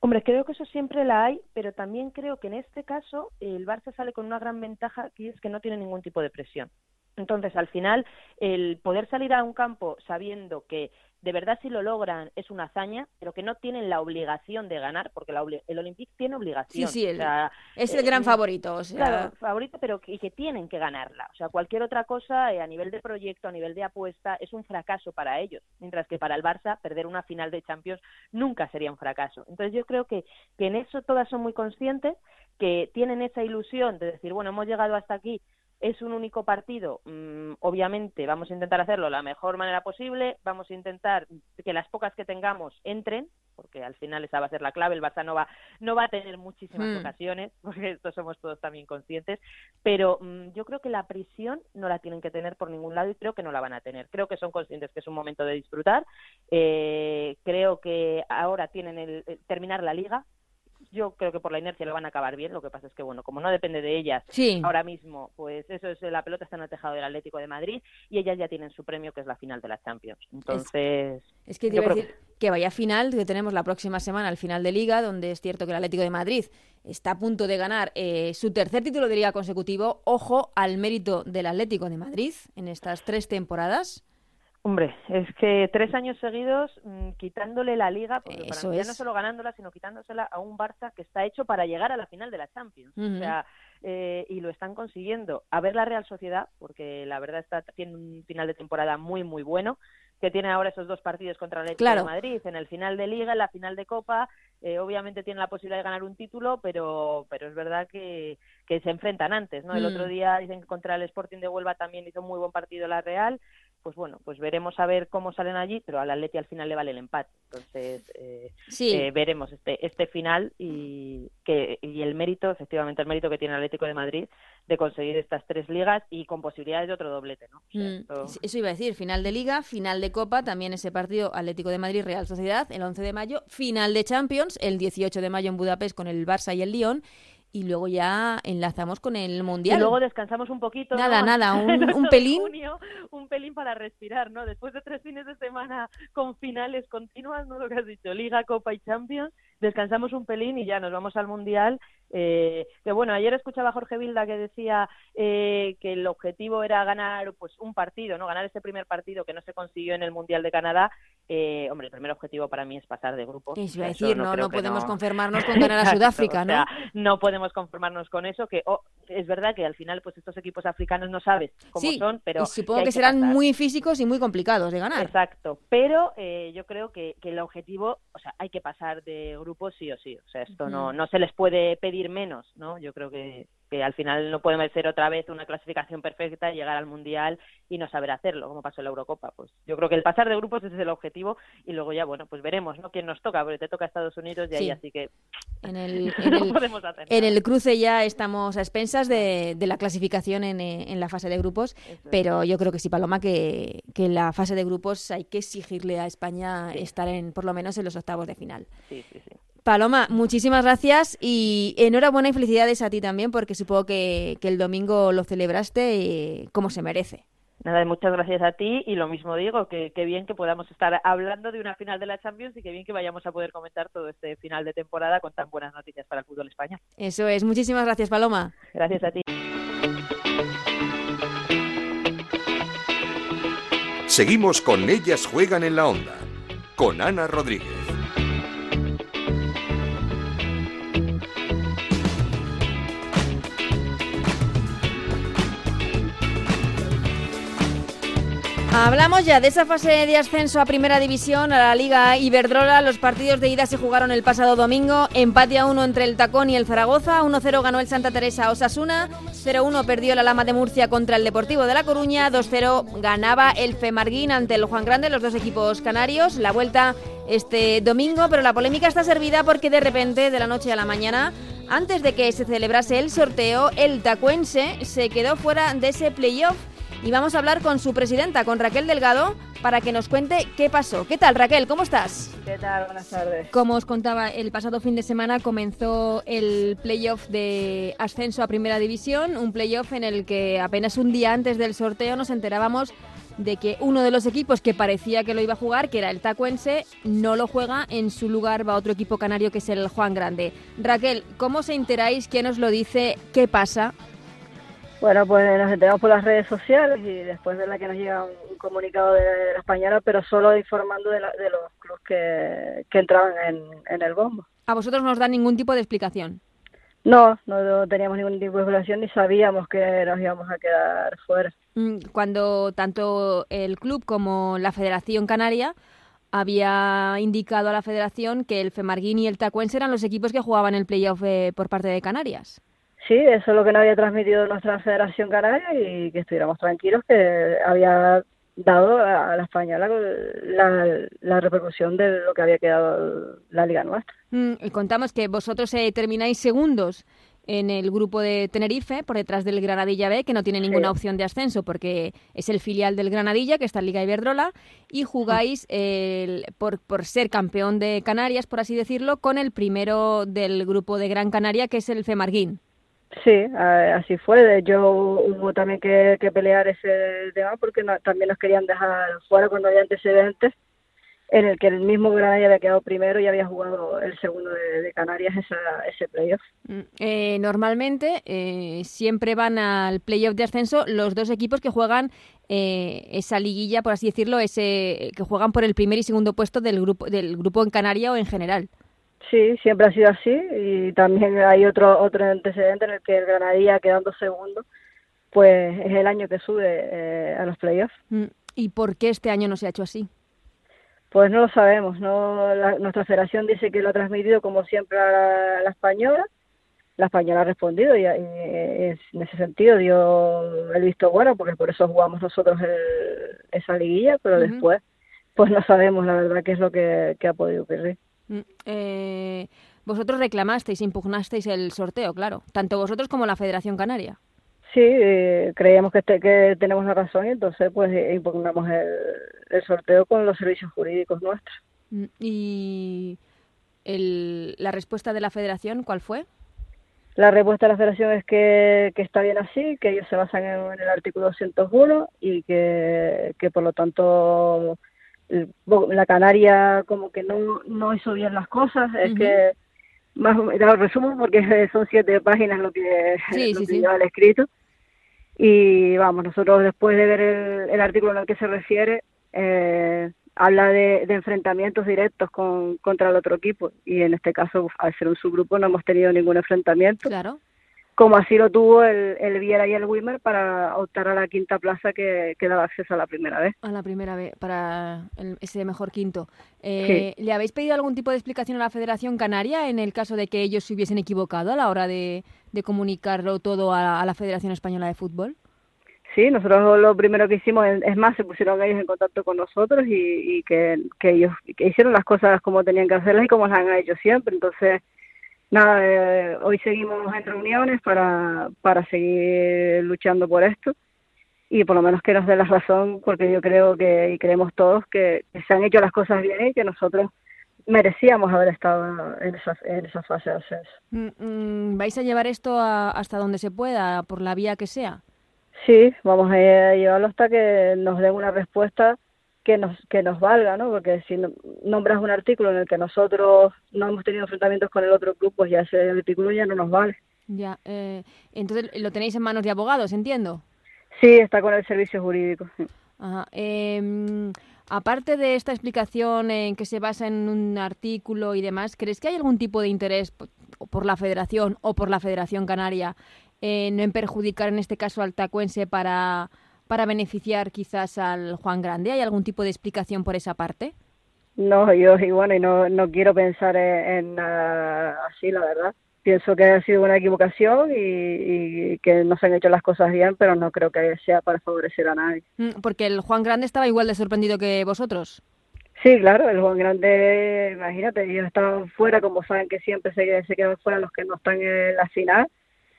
Hombre, creo que eso siempre la hay, pero también creo que en este caso el Barça sale con una gran ventaja que es que no tiene ningún tipo de presión. Entonces, al final, el poder salir a un campo sabiendo que de verdad si lo logran es una hazaña, pero que no tienen la obligación de ganar, porque la el Olympique tiene obligación. Sí, sí, el- O sea, Es el eh, gran favorito. O sea, Claro, favorito, pero que, y que tienen que ganarla. O sea, cualquier otra cosa eh, a nivel de proyecto, a nivel de apuesta, es un fracaso para ellos. Mientras que para el Barça, perder una final de Champions nunca sería un fracaso. Entonces yo creo que, que en eso todas son muy conscientes, que tienen esa ilusión de decir, bueno, hemos llegado hasta aquí, es un único partido, mm, obviamente vamos a intentar hacerlo de la mejor manera posible, vamos a intentar que las pocas que tengamos entren, porque al final esa va a ser la clave, el Barça no va, no va a tener muchísimas Hmm. ocasiones, porque esto somos todos también conscientes, pero mm, yo creo que la prisión no la tienen que tener por ningún lado y creo que no la van a tener. Creo que son conscientes que es un momento de disfrutar, eh, creo que ahora tienen el, el terminar la liga, yo creo que por la inercia lo van a acabar bien. Lo que pasa es que, bueno, como no depende de ellas Sí. ahora mismo, pues eso es la pelota está en el tejado del Atlético de Madrid y ellas ya tienen su premio, que es la final de la Champions. Entonces, Es que te iba a decir que vaya final que tenemos la próxima semana, al final de Liga, donde es cierto que el Atlético de Madrid está a punto de ganar eh, su tercer título de Liga consecutivo. Ojo al mérito del Atlético de Madrid en estas tres temporadas. Hombre, es que tres años seguidos mm, quitándole la liga, porque para mí ya no solo ganándola, sino quitándosela a un Barça que está hecho para llegar a la final de la Champions. O sea, eh, y lo están consiguiendo. A ver la Real Sociedad, porque la verdad está tiene un final de temporada muy, muy bueno, que tiene ahora esos dos partidos contra el Atlético Claro. de Madrid, en el final de Liga, en la final de Copa. eh, obviamente tiene la posibilidad de ganar un título, pero, pero es verdad que, que se enfrentan antes, ¿no? El Mm. otro día dicen que contra el Sporting de Huelva también hizo muy buen partido la Real pues bueno, pues veremos a ver cómo salen allí, pero al Atleti al final le vale el empate. Entonces, eh, eh, veremos este, este final y, que, y el mérito, efectivamente, el mérito que tiene el Atlético de Madrid de conseguir estas tres ligas y con posibilidades de otro doblete, ¿no? Mm, eso iba a decir, final de Liga, final de Copa, también ese partido Atlético de Madrid-Real Sociedad el 11 de mayo, final de Champions el 18 de mayo en Budapest con el Barça y el Lyon y luego ya enlazamos con el mundial. Y luego descansamos un poquito. Nada, nada, un, pelín. un pelín para respirar, ¿no? Después de tres fines de semana con finales continuas, ¿no? Lo que has dicho, Liga, Copa y Champions, descansamos un pelín y ya nos vamos al mundial. Eh, que bueno, ayer escuchaba a Jorge Vilda que decía eh, que el objetivo era ganar pues un partido, ¿no? Ganar ese primer partido que no se consiguió en el mundial de Canadá eh, hombre, el primer objetivo para mí es pasar de grupo. Es decir, no, no, podemos conformarnos con ganar a Sudáfrica, ¿no? no podemos conformarnos con eso, que oh, es verdad que al final pues estos equipos africanos no sabes cómo son, pero... supongo que, serán muy físicos y muy complicados de ganar. Exacto, pero eh, yo creo que, que, el objetivo, o sea, hay que pasar de grupo sí o sí, o sea, esto no, no se les puede pedir menos, ¿no? Yo creo que, que al final no podemos ser otra vez una clasificación perfecta, llegar al Mundial y no saber hacerlo, como pasó en la Eurocopa. Pues yo creo que el pasar de grupos ese es el objetivo y luego ya, bueno, pues veremos, ¿no? Quién nos toca, porque te toca Estados Unidos y ahí así que en el, en, el, cruce ya estamos a expensas de, la clasificación en, en, la fase de grupos, pero yo creo que sí, Paloma, que, que en la fase de grupos hay que exigirle a España estar en por lo menos en los octavos de final. Sí, sí, sí. Paloma, muchísimas gracias y enhorabuena y felicidades a ti también, porque supongo que, el domingo lo celebraste eh, como se merece. Nada, muchas gracias a ti y lo mismo digo, que, bien que podamos estar hablando de una final de la Champions y que bien que vayamos a poder comentar todo este final de temporada con tan buenas noticias para el fútbol español. Eso es, muchísimas gracias Paloma. Gracias a ti. Seguimos con Ellas Juegan en la Onda, con Ana Rodríguez. Hablamos ya de esa fase de ascenso a Primera División, a la Liga Iberdrola. Los partidos de ida se jugaron el pasado domingo. Empate a uno entre el Tacón y el Zaragoza. 1-0 ganó el Santa Teresa Osasuna. 0-1 perdió la Lama de Murcia contra el Deportivo de La Coruña. 2-0 ganaba el Femarguín ante el Juan Grande, los dos equipos canarios. La vuelta este domingo, pero la polémica está servida porque de repente, de la noche a la mañana, antes de que se celebrase el sorteo, el tacuense se quedó fuera de ese playoff y vamos a hablar con su presidenta, con Raquel Delgado, para que nos cuente qué pasó. ¿Qué tal, Raquel? ¿Cómo estás? ¿Qué tal? Buenas tardes. Como os contaba, el pasado fin de semana comenzó el playoff de ascenso a Primera División, un playoff en el que apenas un día antes del sorteo nos enterábamos de que uno de los equipos que parecía que lo iba a jugar, que era el Tacuense, no lo juega, en su lugar va otro equipo canario que es el Juan Grande. Raquel, ¿cómo se enteráis? ¿Quién os lo dice? ¿Qué pasa? Bueno, pues nos enteramos por las redes sociales y después de la que nos llega un comunicado de, la española, pero solo informando de, los clubes que, entraban en, el bombo. ¿A vosotros no os dan ningún tipo de explicación? No, no teníamos ningún tipo de explicación ni sabíamos que nos íbamos a quedar fuera. Mm, cuando tanto el club como la Federación Canaria había indicado a la Federación que el Femarguín y el Tacuense eran los equipos que jugaban el playoff eh, por parte de Canarias. Sí, eso es lo que nos había transmitido nuestra Federación Canaria y que estuviéramos tranquilos que había dado a la española la, repercusión de lo que había quedado la liga nuestra. Mm, y contamos que vosotros eh, termináis segundos en el grupo de Tenerife, por detrás del Granadilla B, que no tiene ninguna opción de ascenso porque es el filial del Granadilla, que está en Liga Iberdrola, y jugáis por, por ser campeón de Canarias, por así decirlo, con el primero del grupo de Gran Canaria, que es el Femarguín. Sí, así fue. Yo hubo también que, pelear ese tema porque también nos querían dejar fuera cuando había antecedentes en el que el mismo Granada había quedado primero y había jugado el segundo de, Canarias ese playoff. Mm, eh, normalmente eh, siempre van al playoff de ascenso los dos equipos que juegan eh, esa liguilla, por así decirlo, ese que juegan por el primer y segundo puesto del grupo del grupo en Canaria o en general. Sí, siempre ha sido así y también hay otro otro antecedente en el que el Granadilla quedando segundo, pues es el año que sube eh, a los playoffs. Mm, ¿Y por qué este año no se ha hecho así? Pues no lo sabemos. No, nuestra federación dice que lo ha transmitido como siempre a la, española la española ha respondido y, y en ese sentido dio el visto bueno porque por eso jugamos nosotros el, esa liguilla pero después pues no sabemos la verdad qué es lo que, que ha podido ocurrir eh, vosotros reclamasteis, impugnasteis el sorteo, claro, tanto vosotros como la Federación Canaria. sí eh, creíamos que, este- que tenemos la razón y entonces pues eh, impugnamos el, el sorteo con los servicios jurídicos nuestros Mm, ¿Y el- la respuesta de la Federación cuál fue? La respuesta de la federación es que, que está bien así, que ellos se basan en, en el artículo 201 y que, que por lo tanto la Canaria como que no, no hizo bien las cosas. Es Ujú. que, más lo resumo porque son siete páginas lo que, Sí, lo sí, que sí. lleva el escrito. Y vamos, nosotros después de ver el, el artículo en el que se refiere, eh, habla de, de enfrentamientos directos con, contra el otro equipo. Y en este caso, al ser un subgrupo, no hemos tenido ningún enfrentamiento. Claro. Como así lo tuvo el, el Viera y el Wimmer para optar a la quinta plaza que, que daba acceso a la primera vez. A la primera vez, para el- ese mejor quinto. Eh, ¿Le habéis pedido algún tipo de explicación a la Federación Canaria en el caso de que ellos se hubiesen equivocado a la hora de, de comunicarlo todo a, a la Federación Española de Fútbol? Sí, nosotros lo primero que hicimos, es más, se pusieron ellos en contacto con nosotros y, y que, que ellos que hicieron las cosas como tenían que hacerlas y como las han hecho siempre. Entonces, nada, eh, hoy seguimos en reuniones para, para seguir luchando por esto y por lo menos que nos dé la razón, porque yo creo que, y creemos todos, que, que se han hecho las cosas bien y que nosotros merecíamos haber estado en esa, en esa fase de ascenso. Mm, mm, ¿Vais a llevar esto a- hasta donde se pueda, por la vía que sea? Sí, vamos a llevarlo hasta que nos den una respuesta que nos que nos valga, ¿no? Porque si no- nombras un artículo en el que nosotros no hemos tenido enfrentamientos con el otro club, pues ya ese artículo ya no nos vale. Ya, eh, entonces lo tenéis en manos de abogados, entiendo. Sí, está con el servicio jurídico. sí. Ajá. Eh, aparte de esta explicación en que se basa en un artículo y demás, ¿crees que hay algún tipo de interés por la Federación o por la Federación Canaria en perjudicar en este caso al tacuense para, para beneficiar quizás al Juan Grande? ¿Hay algún tipo de explicación por esa parte? No, yo y bueno, y no, no quiero pensar en, en nada así, la verdad. Pienso que ha sido una equivocación y, y que no se han hecho las cosas bien, pero no creo que sea para favorecer a nadie. Mm, Porque el Juan Grande estaba igual de sorprendido que vosotros. Sí, claro, el Juan Grande, imagínate, ellos estaban fuera, como saben que siempre se, se quedan fuera los que no están en la final,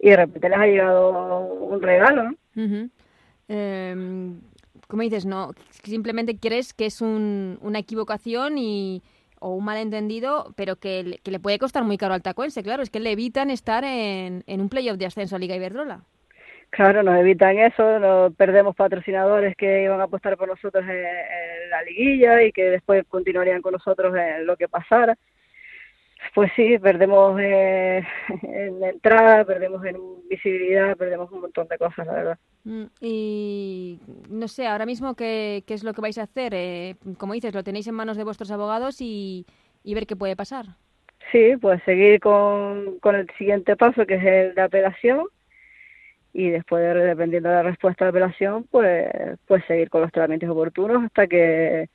y de repente les ha llegado un regalo, ¿no? Ujú. Eh, como dices, no, simplemente crees que es un- una equivocación y o un malentendido, pero que, le- puede costar muy caro al tacuense, claro, es que le evitan estar en, en un playoff de ascenso a Liga Iberdrola. Claro, nos evitan eso, nos perdemos patrocinadores que iban a apostar por nosotros en la liguilla y que después continuarían con nosotros en lo que pasara. Pues sí, perdemos eh, en entrada, perdemos en visibilidad, perdemos un montón de cosas, la verdad. Mm, Y no sé, ahora mismo, ¿qué, qué es lo que vais a hacer? Eh, como dices, lo tenéis en manos de vuestros abogados y, y ver qué puede pasar. Sí, pues seguir con, con el siguiente paso, que es el de apelación, y después, de- dependiendo de la respuesta de apelación, pues, pues seguir con los tratamientos oportunos hasta que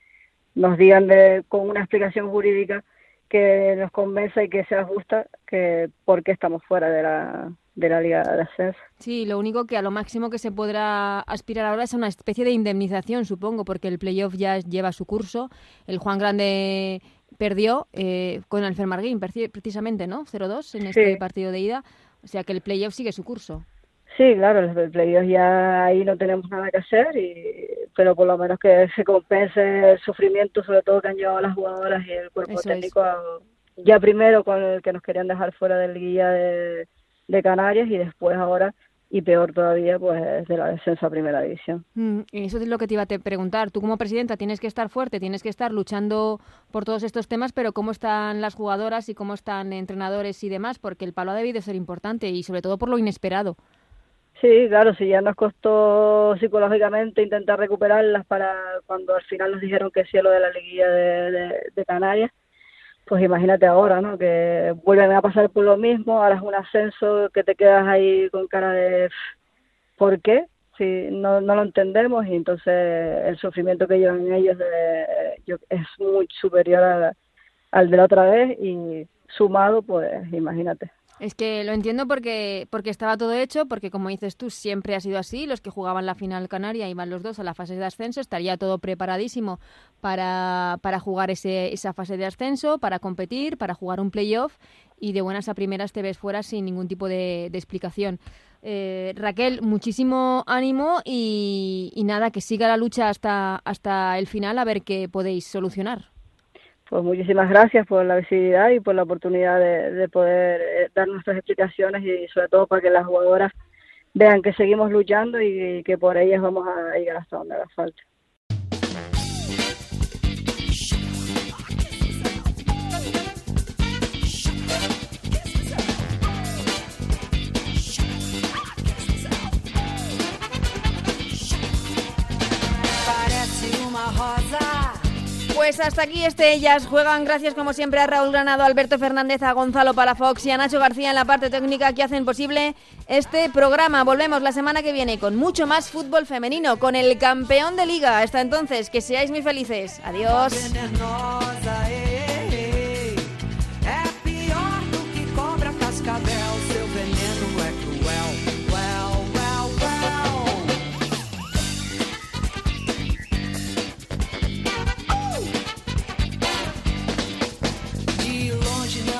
nos digan de, con una explicación jurídica que nos convenza y que sea justa que por qué estamos fuera de la, de la Liga de Ascenso. Sí, lo único que a lo máximo que se podrá aspirar ahora es a una especie de indemnización, supongo, porque el playoff ya lleva su curso. El Juan Grande perdió eh, con el Fermarguín, preci- precisamente, ¿no? 0-2 en este Sí. partido de ida. O sea que el playoff sigue su curso. Sí, claro, los del playoff ya ahí no tenemos nada que hacer, y, pero por lo menos que se compense el sufrimiento, sobre todo que han llevado las jugadoras y el cuerpo Eso técnico, a- ya primero con el que nos querían dejar fuera del guía de, de Canarias y después ahora, y peor todavía, pues de la descenso a primera división. Mm, y eso es lo que te iba a te preguntar. Tú como presidenta tienes que estar fuerte, tienes que estar luchando por todos estos temas, pero ¿cómo están las jugadoras y cómo están entrenadores y demás? Porque el palo ha debido ser importante y sobre todo por lo inesperado. Sí, claro, si ya nos costó psicológicamente intentar recuperarlas para cuando al final nos dijeron que sí a lo de la liguilla de, Canarias, pues imagínate ahora, ¿no? Que vuelven a pasar por lo mismo, ahora es un ascenso que te quedas ahí con cara de ¿por qué? Si no, no lo entendemos y entonces el sufrimiento que llevan ellos de- yo- es muy superior al de la otra vez y sumado, pues imagínate. Es que lo entiendo porque, porque estaba todo hecho, porque como dices tú, siempre ha sido así. Los que jugaban la final canaria iban los dos a la fase de ascenso, estaría todo preparadísimo para, para jugar ese, esa fase de ascenso, para competir, para jugar un playoff y de buenas a primeras te ves fuera sin ningún tipo de, explicación. Eh, Raquel, muchísimo ánimo y, y, nada, que siga la lucha hasta, hasta el final a ver qué podéis solucionar. Pues muchísimas gracias por la visibilidad y por la oportunidad de, poder eh, dar nuestras explicaciones y sobre todo para que las jugadoras vean que seguimos luchando y que por ellas vamos a llegar hasta donde haga falta. Pues hasta aquí este Ellas Juegan. Gracias como siempre a Raúl Granado, Alberto Fernández, a Gonzalo Palafox y a Nacho García en la parte técnica que hacen posible este programa. Volvemos la semana que viene con mucho más fútbol femenino, con el campeón de liga. Hasta entonces, que seáis muy felices. Adiós.